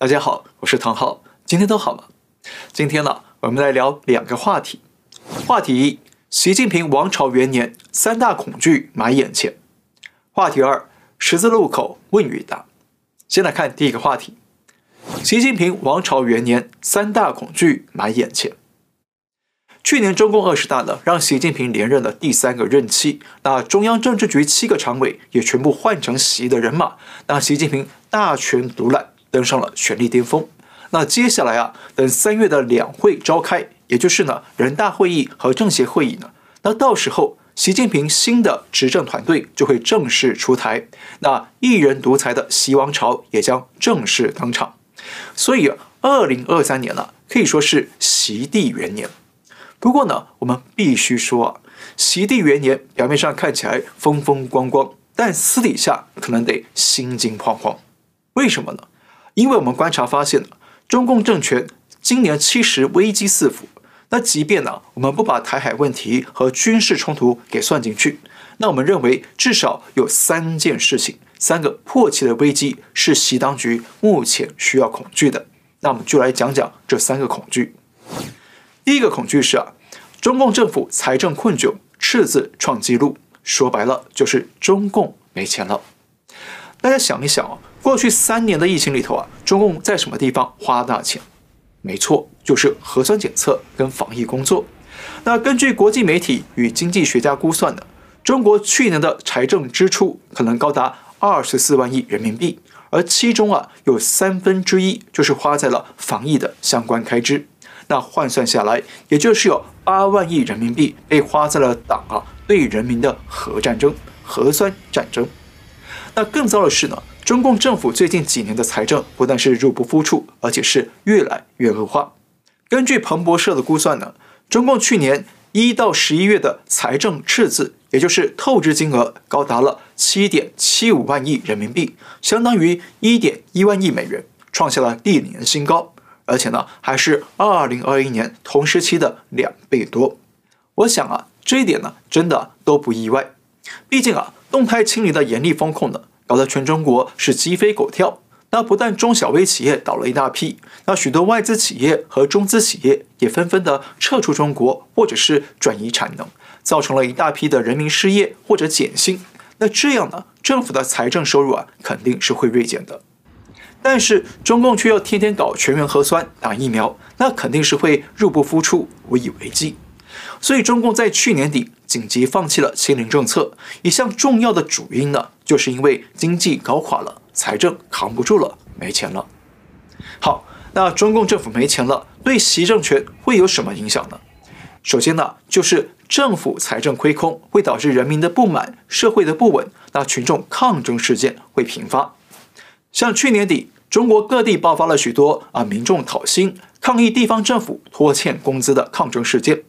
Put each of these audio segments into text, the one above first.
大家好，我是唐浩，今天都好吗？今天呢，我们来聊两个话题。话题一：习近平王朝元年，三大恐惧埋眼前。话题二：十字路口问与答。先来看第一个话题：习近平王朝元年，三大恐惧埋眼前。去年中共二十大呢，让习近平连任了第三个任期，那中央政治局七个常委也全部换成习的人马，那习近平大权独揽。登上了权力巅峰。那接下来啊，等三月的两会召开，也就是呢人大会议和政协会议呢，那到时候习近平新的执政团队就会正式出台，那一人独裁的习王朝也将正式登场。所以啊，二零二三年呢，可以说是习帝元年。不过呢，我们必须说啊，习帝元年表面上看起来风风光光，但私底下可能得心惊惶惶。为什么呢？因为我们观察发现，中共政权今年其实危机四伏。那即便呢，我们不把台海问题和军事冲突给算进去，那我们认为至少有三件事情，三个迫切的危机是习当局目前需要恐惧的。那我们就来讲讲这三个恐惧。第一个恐惧是啊，中共政府财政困窘，赤字创纪录，说白了就是中共没钱了。大家想一想啊。过去三年的疫情里头啊，中共在什么地方花大钱？没错，就是核酸检测跟防疫工作。那根据国际媒体与经济学家估算呢，中国去年的财政支出可能高达二十四万亿人民币，而其中啊有三分之一就是花在了防疫的相关开支。那换算下来，也就是有八万亿人民币被花在了党啊对人民的核战争、核酸战争。那更糟的是呢。中共政府最近几年的财政不但是入不敷出，而且是越来越恶化。根据彭博社的估算呢，中共去年一到十一月的财政赤字，也就是透支金额，高达了七点七五万亿人民币，相当于一点一万亿美元，创下了历年新高。而且呢，还是二零二一年同时期的两倍多。我想啊，这一点呢，真的都不意外。毕竟啊，动态清零的严厉风控呢。搞得全中国是鸡飞狗跳，那不但中小微企业倒了一大批，那许多外资企业和中资企业也纷纷的撤出中国，或者是转移产能，造成了一大批的人民失业或者减薪。那这样呢，政府的财政收入啊，肯定是会锐减的。但是中共却要天天搞全员核酸、打疫苗，那肯定是会入不敷出、无以为继。所以中共在去年底紧急放弃了清零政策，一项重要的主因呢，就是因为经济搞垮了，财政扛不住了，没钱了。好，那中共政府没钱了，对习政权会有什么影响呢？首先呢，就是政府财政亏空会导致人民的不满、社会的不稳，那群众抗争事件会频发。像去年底，中国各地爆发了许多啊民众讨薪、抗议地方政府拖欠工资的抗争事件，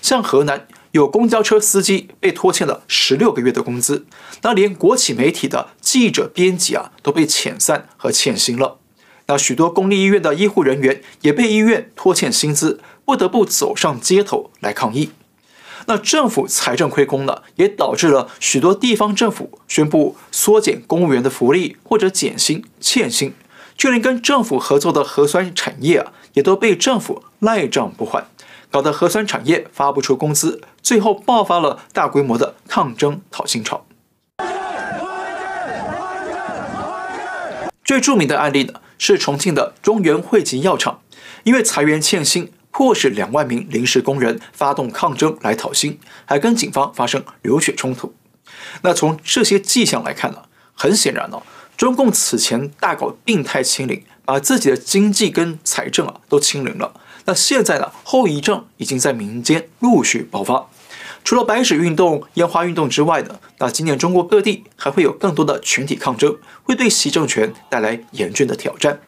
像河南。有公交车司机被拖欠了十六个月的工资，那连国企媒体的记者、编辑啊都被遣散和欠薪了。那许多公立医院的医护人员也被医院拖欠薪资，不得不走上街头来抗议。那政府财政亏空了，也导致了许多地方政府宣布缩减公务员的福利或者减薪、欠薪，就连跟政府合作的核酸产业啊，也都被政府赖账不还。搞得核酸产业发不出工资，最后爆发了大规模的抗争讨薪潮。最著名的案例呢，是重庆的中原汇集药厂，因为裁员欠薪，迫使两万名临时工人发动抗争来讨薪，还跟警方发生流血冲突。那从这些迹象来看呢，很显然哦，中共此前大搞病态清零，把自己的经济跟财政啊都清零了。那现在呢，后遗症已经在民间陆续爆发。除了白纸运动、烟花运动之外呢，那今年中国各地还会有更多的群体抗争，会对习政权带来严峻的挑战。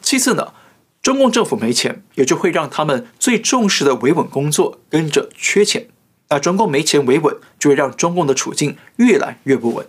其次呢，中共政府没钱，也就会让他们最重视的维稳工作跟着缺钱。那中共没钱维稳，就会让中共的处境越来越不稳。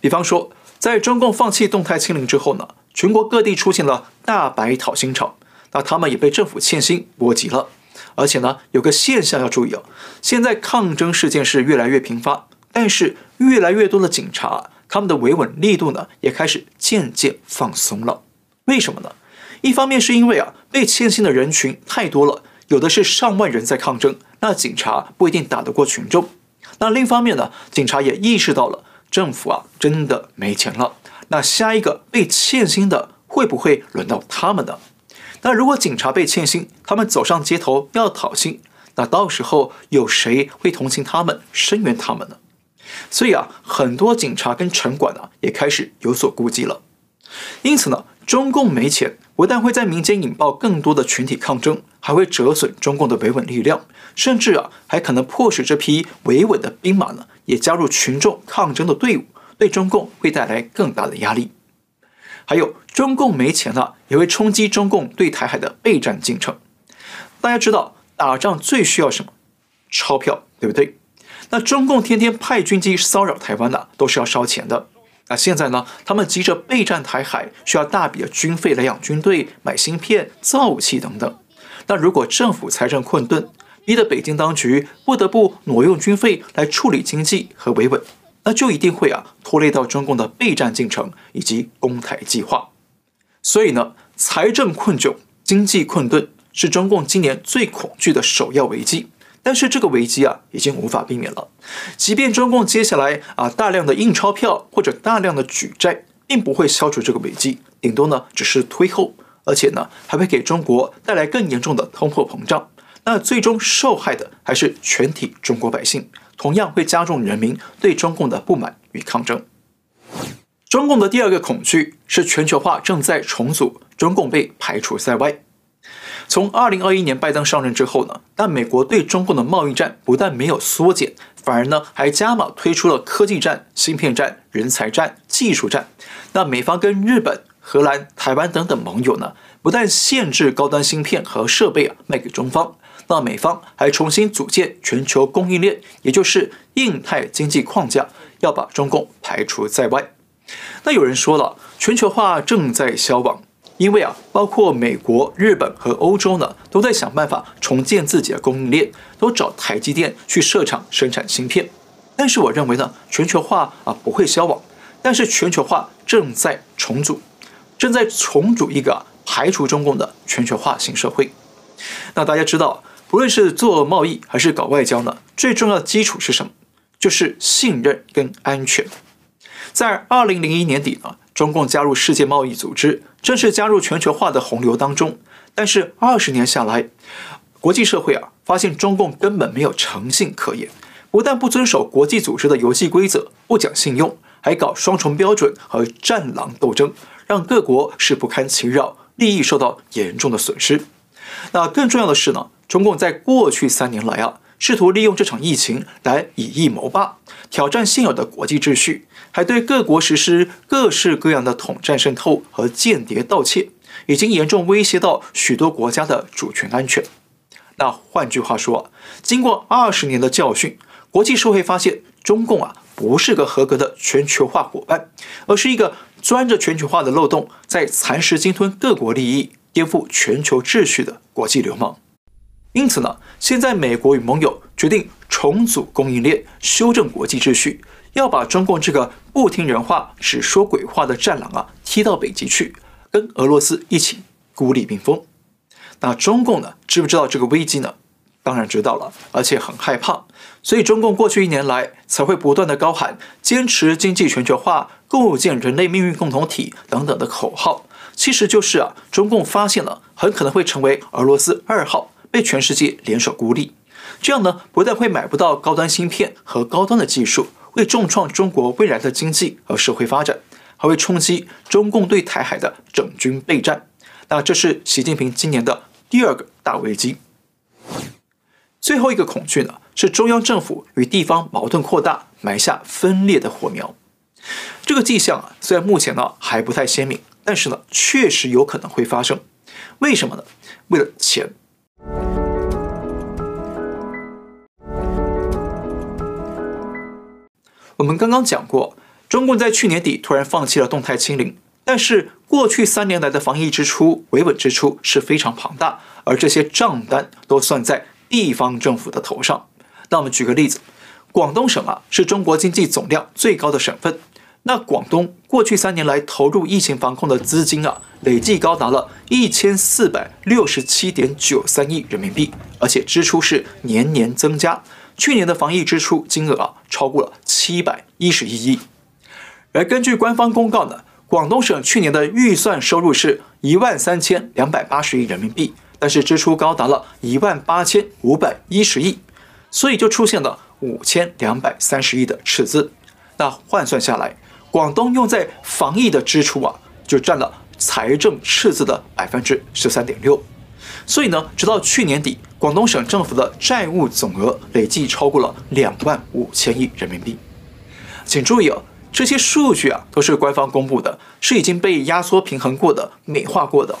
比方说，在中共放弃动态清零之后呢，全国各地出现了大白讨薪潮。那他们也被政府欠薪波及了，而且呢，有个现象要注意哦，现在抗争事件是越来越频发，但是越来越多的警察，他们的维稳力度呢，也开始渐渐放松了。为什么呢？一方面是因为啊，被欠薪的人群太多了，有的是上万人在抗争，那警察不一定打得过群众。那另一方面呢，警察也意识到了政府啊真的没钱了。那下一个被欠薪的会不会轮到他们呢？那如果警察被欠薪，他们走上街头要讨薪，那到时候有谁会同情他们、声援他们呢？所以啊，很多警察跟城管呢也开始有所顾忌了。因此呢，中共没钱，不但会在民间引爆更多的群体抗争，还会折损中共的维稳力量，甚至啊，还可能迫使这批维稳的兵马呢也加入群众抗争的队伍，对中共会带来更大的压力。还有，中共没钱了，也会冲击中共对台海的备战进程。大家知道，打仗最需要什么？钞票，对不对？那中共天天派军机骚扰台湾的，都是要烧钱的。那现在呢？他们急着备战台海，需要大笔的军费来养军队、买芯片、造武器等等。那如果政府财政困顿，逼得北京当局不得不挪用军费来处理经济和维稳，那就一定会啊拖累到中共的备战进程以及攻台计划。所以呢，财政困窘、经济困顿是中共今年最恐惧的首要危机。但是这个危机啊，已经无法避免了。即便中共接下来啊大量的印钞票或者大量的举债，并不会消除这个危机，顶多呢只是推后，而且呢还会给中国带来更严重的通货膨胀。那最终受害的还是全体中国百姓，同样会加重人民对中共的不满与抗争。中共的第二个恐惧是全球化正在重组，中共被排除在外。从二零二一年拜登上任之后呢，但美国对中共的贸易战不但没有缩减，反而呢还加码推出了科技战、芯片战、人才战、技术战。那美方跟日本、荷兰、台湾等等盟友呢，不但限制高端芯片和设备啊卖给中方，那美方还重新组建全球供应链，也就是印太经济框架，要把中共排除在外。那有人说了，全球化正在消亡。因为啊，包括美国、日本和欧洲呢，都在想办法重建自己的供应链，都找台积电去设厂生产芯片。但是我认为呢，全球化啊不会消亡，但是全球化正在重组，正在重组一个排除中共的全球化新社会。那大家知道，不论是做贸易还是搞外交呢，最重要的基础是什么？就是信任跟安全。在二零零一年底呢，中共加入世界贸易组织。正式加入全球化的洪流当中，但是二十年下来，国际社会啊发现中共根本没有诚信可言，不但不遵守国际组织的游戏规则，不讲信用，还搞双重标准和战狼斗争，让各国是不堪其扰，利益受到严重的损失。那更重要的是呢，中共在过去三年来啊，试图利用这场疫情来以疫谋霸，挑战现有的国际秩序。还对各国实施各式各样的统战渗透和间谍盗窃，已经严重威胁到许多国家的主权安全。那换句话说，经过二十年的教训，国际社会发现中共啊不是个合格的全球化伙伴，而是一个钻着全球化的漏洞，在蚕食鲸吞各国利益、颠覆全球秩序的国际流氓。因此呢，现在美国与盟友决定重组供应链，修正国际秩序。要把中共这个不听人话、只说鬼话的战狼啊踢到北极去，跟俄罗斯一起孤立冰封。那中共呢，知不知道这个危机呢？当然知道了，而且很害怕。所以中共过去一年来才会不断的高喊“坚持经济全球化，构建人类命运共同体”等等的口号，其实就是啊，中共发现了很可能会成为俄罗斯二号，被全世界联手孤立。这样呢，不但会买不到高端芯片和高端的技术。会重创中国未来的经济和社会发展，还会冲击中共对台海的整军备战。那这是习近平今年的第二个大危机。最后一个恐惧呢，是中央政府与地方矛盾扩大，埋下分裂的火苗。这个迹象啊，虽然目前呢还不太鲜明，但是呢确实有可能会发生。为什么呢？为了钱。我们刚刚讲过，中共在去年底突然放弃了动态清零，但是过去三年来的防疫支出、维稳支出是非常庞大，而这些账单都算在地方政府的头上。那我们举个例子，广东省啊是中国经济总量最高的省份，那广东过去三年来投入疫情防控的资金啊，累计高达了一千四百六十七点九三亿人民币，而且支出是年年增加。去年的防疫支出金额啊，超过了七百一十一亿。而根据官方公告呢，广东省去年的预算收入是一万三千两百八十亿人民币，但是支出高达了一万八千五百一十亿，所以就出现了五千两百三十亿的赤字。那换算下来，广东用在防疫的支出啊，就占了财政赤字的百分之十三点六。所以呢，直到去年底，广东省政府的债务总额累计超过了两万五千亿人民币。请注意啊，这些数据啊都是官方公布的，是已经被压缩平衡过的、美化过的。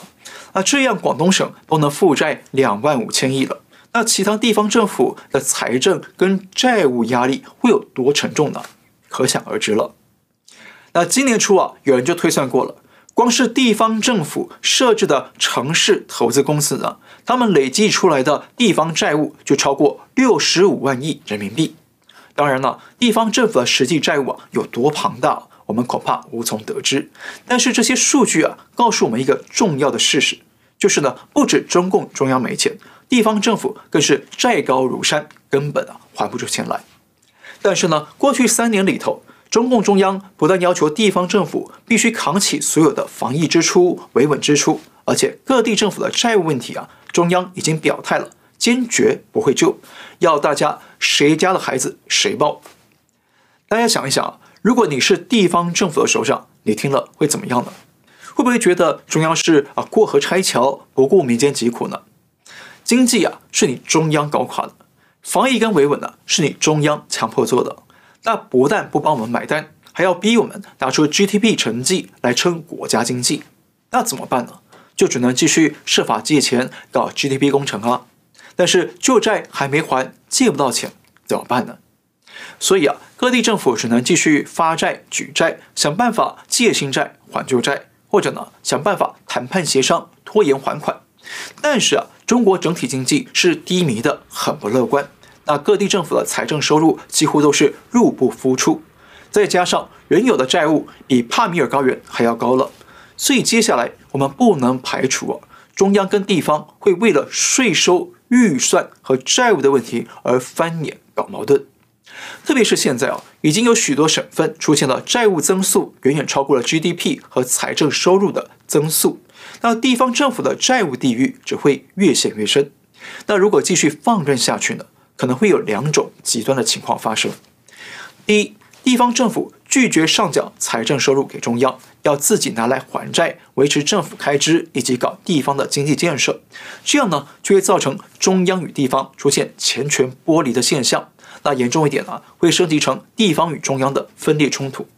那这样广东省都能负债两万五千亿了，那其他地方政府的财政跟债务压力会有多沉重呢？可想而知了。那今年初啊，有人就推算过了，光是地方政府设置的城市投资公司呢，他们累计出来的地方债务就超过六十五万亿人民币。当然了，地方政府的实际债务啊有多庞大，我们恐怕无从得知。但是这些数据啊，告诉我们一个重要的事实，就是呢，不止中共中央没钱，地方政府更是债高如山，根本啊还不出钱来。但是呢，过去三年里头，中共中央不但要求地方政府必须扛起所有的防疫支出、维稳支出，而且各地政府的债务问题啊，中央已经表态了，坚决不会救，要大家谁家的孩子谁抱。大家想一想，如果你是地方政府的首长，你听了会怎么样呢？会不会觉得中央是啊过河拆桥，不顾民间疾苦呢？经济啊是你中央搞垮的，防疫跟维稳呢是你中央强迫做的。那不但不帮我们买单，还要逼我们拿出 GDP 成绩来撑国家经济，那怎么办呢？就只能继续设法借钱搞 GDP 工程啊。但是旧债还没还，借不到钱，怎么办呢？所以啊，各地政府只能继续发债举债，想办法借新债还旧债，或者呢，想办法谈判协商拖延还款。但是啊，中国整体经济是低迷的，很不乐观。那各地政府的财政收入几乎都是入不敷出，再加上原有的债务比帕米尔高原还要高了，所以接下来我们不能排除啊，中央跟地方会为了税收、预算和债务的问题而翻脸搞矛盾。特别是现在啊，已经有许多省份出现了债务增速远远超过了 GDP 和财政收入的增速，那地方政府的债务地狱只会越陷越深。那如果继续放任下去呢？可能会有两种极端的情况发生。第一，地方政府拒绝上缴财政收入给中央，要自己拿来还债、维持政府开支以及搞地方的经济建设，这样呢就会造成中央与地方出现钱权剥离的现象。那严重一点呢，会升级成地方与中央的分裂冲突。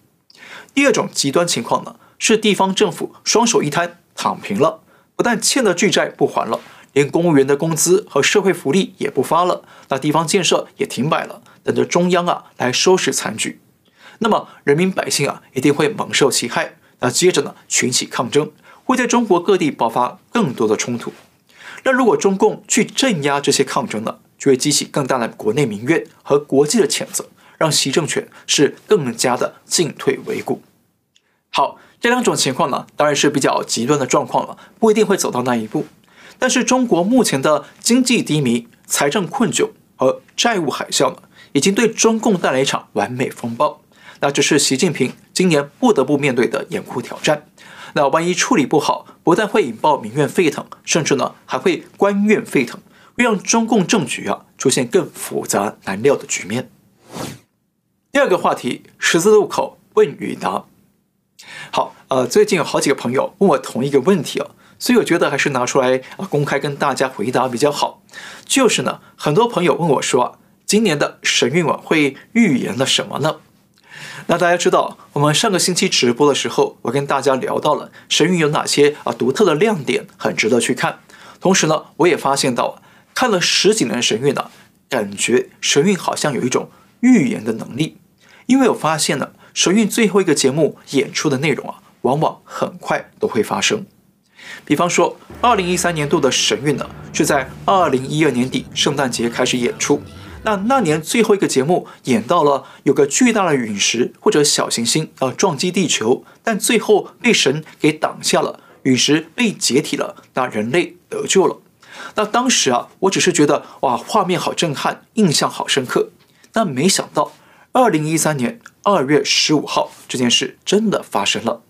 第二种极端情况呢，是地方政府双手一摊躺平了，不但欠的巨债不还了。连公务员的工资和社会福利也不发了，那地方建设也停摆了，等着中央啊来收拾残局。那么人民百姓啊一定会蒙受其害。那接着呢群起抗争，会在中国各地爆发更多的冲突。那如果中共去镇压这些抗争呢，就会激起更大的国内民怨和国际的谴责，让习政权是更加的进退维谷。好，这两种情况呢，当然是比较极端的状况了，不一定会走到那一步。但是中国目前的经济低迷、财政困窘和债务海啸呢，已经对中共带来一场完美风暴。那这是习近平今年不得不面对的严酷挑战。那万一处理不好，不但会引爆民怨沸腾，甚至呢还会官怨沸腾，会让中共政局啊出现更复杂难料的局面。第二个话题，十字路口问与答。好，呃，最近有好几个朋友问我同一个问题啊。所以我觉得还是拿出来啊，公开跟大家回答比较好。就是呢，很多朋友问我说啊，今年的神韵晚会预言了什么呢？那大家知道，我们上个星期直播的时候，我跟大家聊到了神韵有哪些啊独特的亮点，很值得去看。同时呢，我也发现到，看了十几年神韵呢，感觉神韵好像有一种预言的能力。因为我发现呢，神韵最后一个节目演出的内容啊，往往很快都会发生。比方说，二零一三年度的神韵呢，是在二零一二年底圣诞节开始演出。那那年最后一个节目演到了有个巨大的陨石或者小行星要撞击地球，但最后被神给挡下了，陨石被解体了，那人类得救了。那当时啊，我只是觉得哇，画面好震撼，印象好深刻。但没想到，二零一三年二月十五号，这件事真的发生了。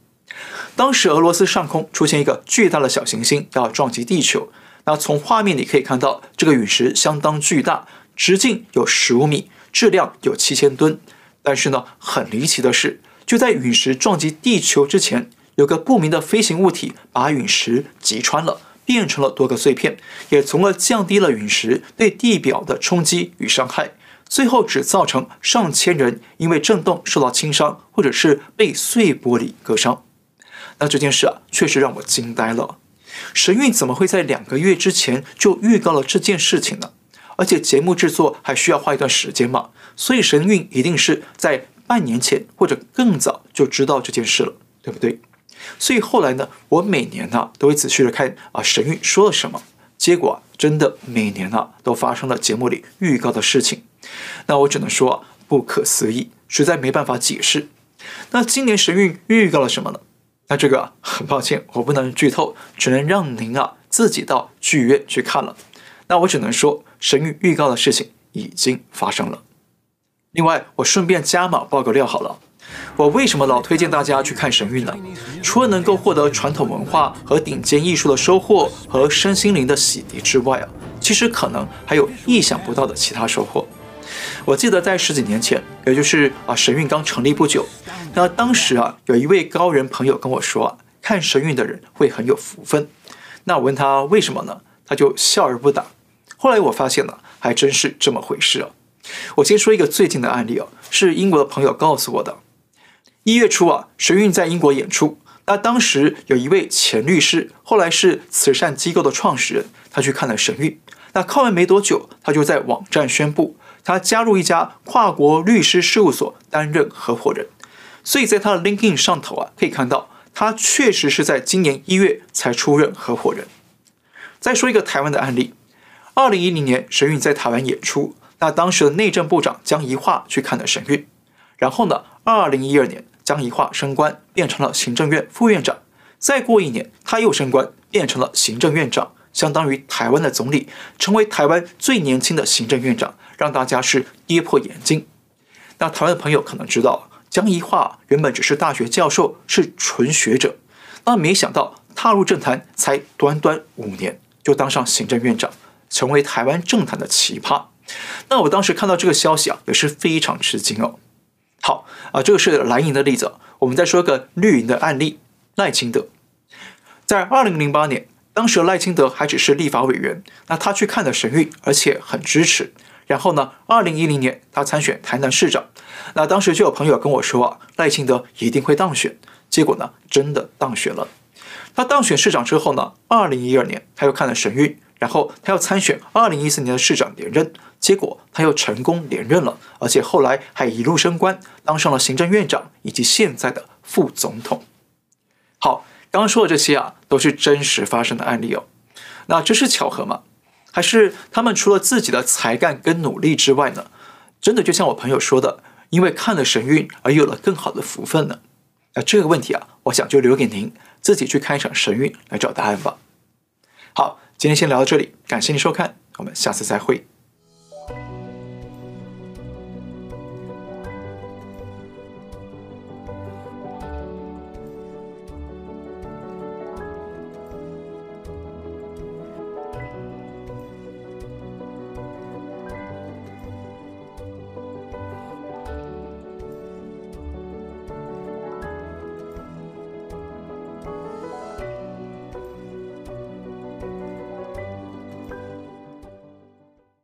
当时俄罗斯上空出现一个巨大的小行星要撞击地球。那从画面里可以看到，这个陨石相当巨大，直径有十五米，质量有七千吨。但是呢，很离奇的是，就在陨石撞击地球之前，有个不明的飞行物体把陨石击穿了，变成了多个碎片，也从而降低了陨石对地表的冲击与伤害。最后只造成上千人因为震动受到轻伤，或者是被碎玻璃割伤。那这件事啊，确实让我惊呆了。神韵怎么会在两个月之前就预告了这件事情呢？而且节目制作还需要花一段时间嘛，所以神韵一定是在半年前或者更早就知道这件事了，对不对？所以后来呢，我每年呢都会仔细的看啊神韵说了什么，结果真的每年啊都发生了节目里预告的事情，那我只能说不可思议，实在没办法解释。那今年神韵预告了什么呢？那这个 很抱歉，我不能剧透，只能让您啊自己到剧院去看了。那我只能说，神韵预告的事情已经发生了。另外，我顺便加码爆个料好了，我为什么老推荐大家去看神韵呢？除了能够获得传统文化和顶尖艺术的收获和身心灵的洗涤之外啊，其实可能还有意想不到的其他收获。我记得在十几年前，也就是啊神韵刚成立不久。那当时啊，有一位高人朋友跟我说啊，看神韵的人会很有福分。那我问他为什么呢？他就笑而不答。后来我发现了，还真是这么回事啊。我先说一个最近的案例啊，是英国的朋友告诉我的。一月初啊，神韵在英国演出。那当时有一位前律师，后来是慈善机构的创始人，他去看了神韵。那看完没多久，他就在网站宣布，他加入一家跨国律师事务所担任合伙人。所以在他的 LinkedIn 上头啊，可以看到他确实是在今年一月才出任合伙人。再说一个台湾的案例，二零一零年神韵在台湾演出，那当时的内政部长江宜桦去看了神韵，然后呢，二零一二年江宜桦升官变成了行政院副院长，再过一年他又升官变成了行政院长，相当于台湾的总理，成为台湾最年轻的行政院长，让大家是跌破眼镜。那台湾的朋友可能知道。江宜樺原本只是大学教授，是纯学者，那没想到踏入政坛才短短五年，就当上行政院长，成为台湾政坛的奇葩。那我当时看到这个消息啊，也是非常吃惊哦。好啊，这个是蓝营的例子，我们再说个绿营的案例，赖清德。在二零零八年，当时赖清德还只是立法委员，那他去看了神韵，而且很支持。然后呢，二零一零年他参选台南市长，那当时就有朋友跟我说啊，赖清德一定会当选。结果呢，真的当选了。他当选市长之后呢，二零一二年他又看了神韵，然后他要参选二零一四年的市长连任，结果他又成功连任了，而且后来还一路升官，当上了行政院长以及现在的副总统。好，刚刚说的这些啊，都是真实发生的案例哦。那这是巧合吗？还是他们除了自己的才干跟努力之外呢，真的就像我朋友说的，因为看了神韵而有了更好的福分呢？那这个问题啊，我想就留给您自己去看一场神韵来找答案吧。好，今天先聊到这里，感谢您收看，我们下次再会。